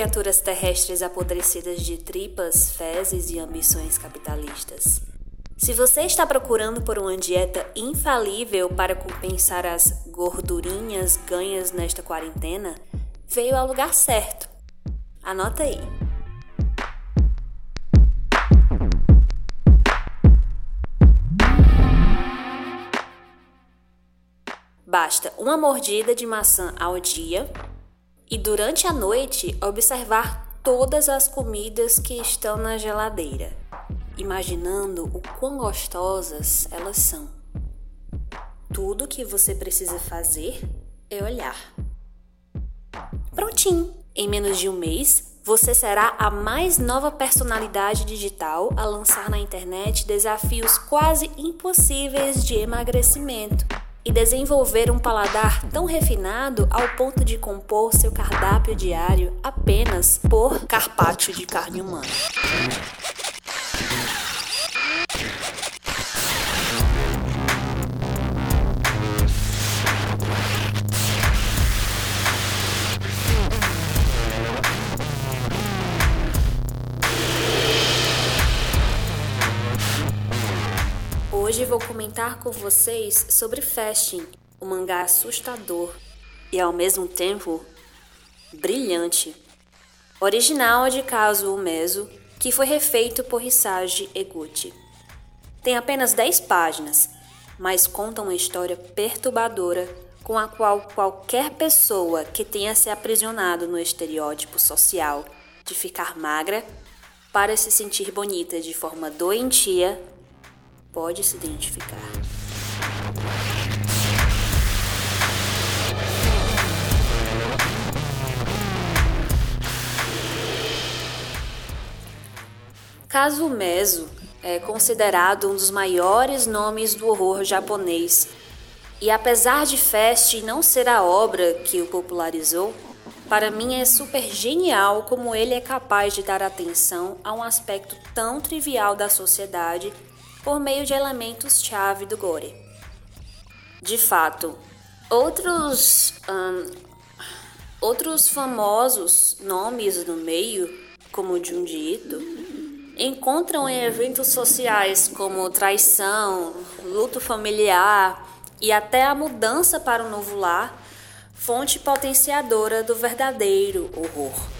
criaturas terrestres apodrecidas de tripas, fezes e ambições capitalistas. Se você está procurando por uma dieta infalível para compensar as gordurinhas ganhas nesta quarentena, veio ao lugar certo. Anota aí. Basta uma mordida de maçã ao dia e durante a noite observar todas as comidas que estão na geladeira, imaginando o quão gostosas elas são. Tudo que você precisa fazer é olhar. Prontinho! Em menos de um mês, você será a mais nova personalidade digital a lançar na internet desafios quase impossíveis de emagrecimento e desenvolver um paladar tão refinado ao ponto de compor seu cardápio diário apenas por carpaccio de carne humana. Hoje vou comentar com vocês sobre Fasting, um mangá assustador e ao mesmo tempo brilhante. Original de Kazuo Umezu, que foi refeito por Hisagi Eguchi. Tem apenas 10 páginas, mas conta uma história perturbadora com a qual qualquer pessoa que tenha se aprisionado no estereótipo social de ficar magra para se sentir bonita de forma doentia pode se identificar. Kazumezo é considerado um dos maiores nomes do horror japonês. E apesar de Fast não ser a obra que o popularizou, para mim é super genial como ele é capaz de dar atenção a um aspecto tão trivial da sociedade por meio de elementos-chave do gore. De fato, outros, outros famosos nomes no meio, como Junji Ito, encontram em eventos sociais como traição, luto familiar e até a mudança para o novo lar, fonte potenciadora do verdadeiro horror.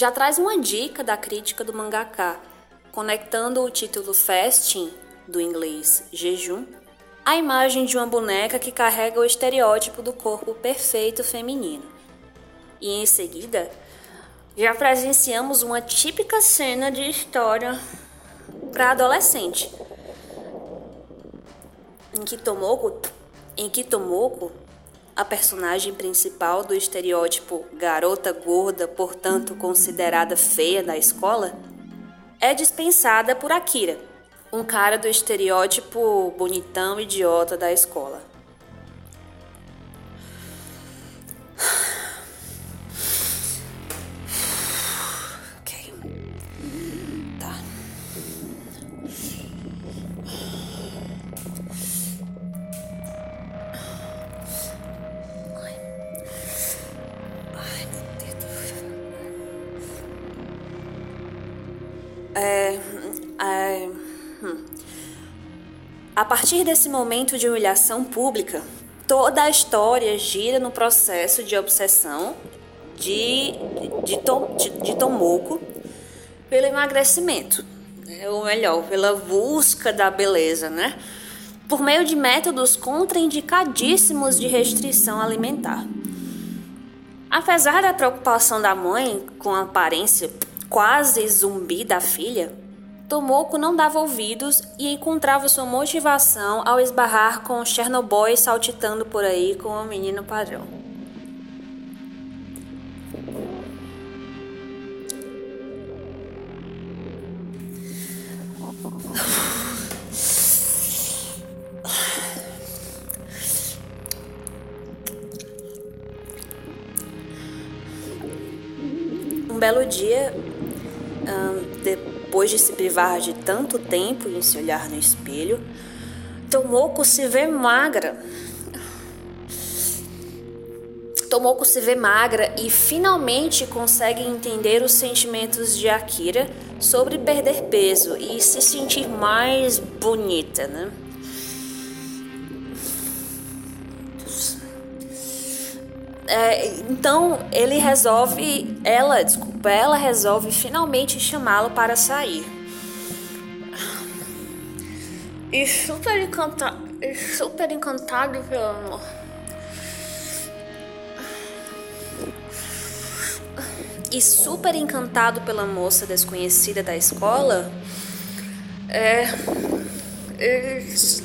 Já traz uma dica da crítica do mangaka, conectando o título Fasting, do inglês jejum, à imagem de uma boneca que carrega o estereótipo do corpo perfeito feminino. E em seguida, já presenciamos uma típica cena de história para adolescente, em que Tomoko, em que Tomoko a personagem principal do estereótipo garota gorda, portanto considerada feia da escola, é dispensada por Akira, um cara do estereótipo bonitão idiota da escola. É, é, hum. A partir desse momento de humilhação pública, toda a história gira no processo de obsessão de, de, de, de Tomoko pelo emagrecimento, né? ou melhor, pela busca da beleza, né? Por meio de métodos contraindicadíssimos de restrição alimentar. Apesar da preocupação da mãe com a aparência quase zumbi da filha, Tomoko não dava ouvidos e encontrava sua motivação ao esbarrar com Chernobyl saltitando por aí com o menino padrão. Um belo dia, depois de se privar de tanto tempo em se olhar no espelho, Tomoko se vê magra. Tomoko se vê magra e finalmente consegue entender os sentimentos de Akira sobre perder peso e se sentir mais bonita, né? É, então ele resolve, ela, desculpa, ela resolve finalmente chamá-lo para sair. E super encantado, super encantado pelo amor. E super encantado pela moça desconhecida da escola, é, eles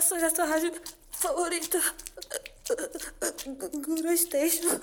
Saudações da sua rádio favorita. Guru Station.